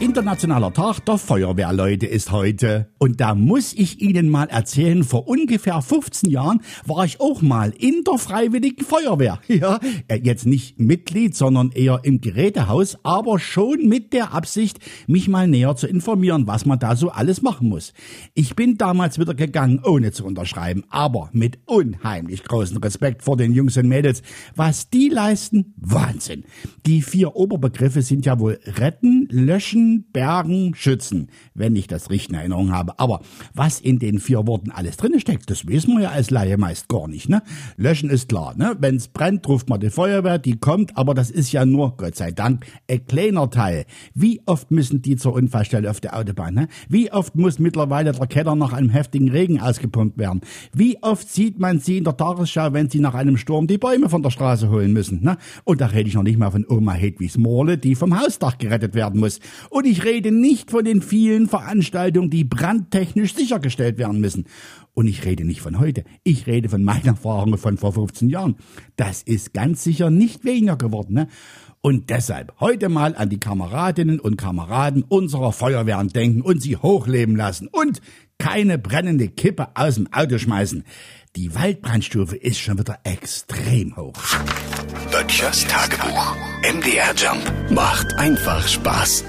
Internationaler Tag der Feuerwehrleute ist heute. Und da muss ich Ihnen mal erzählen, vor ungefähr 15 Jahren war ich auch mal in der Freiwilligen Feuerwehr. Ja, äh, jetzt nicht Mitglied, sondern eher im Gerätehaus, aber schon mit der Absicht, mich mal näher zu informieren, was man da so alles machen muss. Ich bin damals wieder gegangen, ohne zu unterschreiben, aber mit unheimlich großem Respekt vor den Jungs und Mädels. Was die leisten, Wahnsinn. Die vier Oberbegriffe sind ja wohl retten, löschen, Bergen, Schützen, wenn ich das richtig in Erinnerung habe. Aber was in den vier Worten alles drin steckt, das wissen wir ja als Laie meist gar nicht. Ne? Löschen ist klar. Ne? Wenn es brennt, ruft man die Feuerwehr, die kommt, aber das ist ja nur, Gott sei Dank, ein kleiner Teil. Wie oft müssen die zur Unfallstelle auf der Autobahn? Ne? Wie oft muss mittlerweile der Keller nach einem heftigen Regen ausgepumpt werden? Wie oft sieht man sie in der Tagesschau, wenn sie nach einem Sturm die Bäume von der Straße holen müssen? Ne? Und da rede ich noch nicht mal von Oma Hedwigs Morle, die vom Hausdach gerettet werden muss. Und und ich rede nicht von den vielen Veranstaltungen, die brandtechnisch sichergestellt werden müssen. Und ich rede nicht von heute. Ich rede von meinen Erfahrungen von vor 15 Jahren. Das ist ganz sicher nicht weniger geworden. Ne? Und deshalb heute mal an die Kameradinnen und Kameraden unserer Feuerwehren denken und sie hochleben lassen und keine brennende Kippe aus dem Auto schmeißen. Die Waldbrandstufe ist schon wieder extrem hoch. Böttchers Tagebuch. MDR Jump macht einfach Spaß.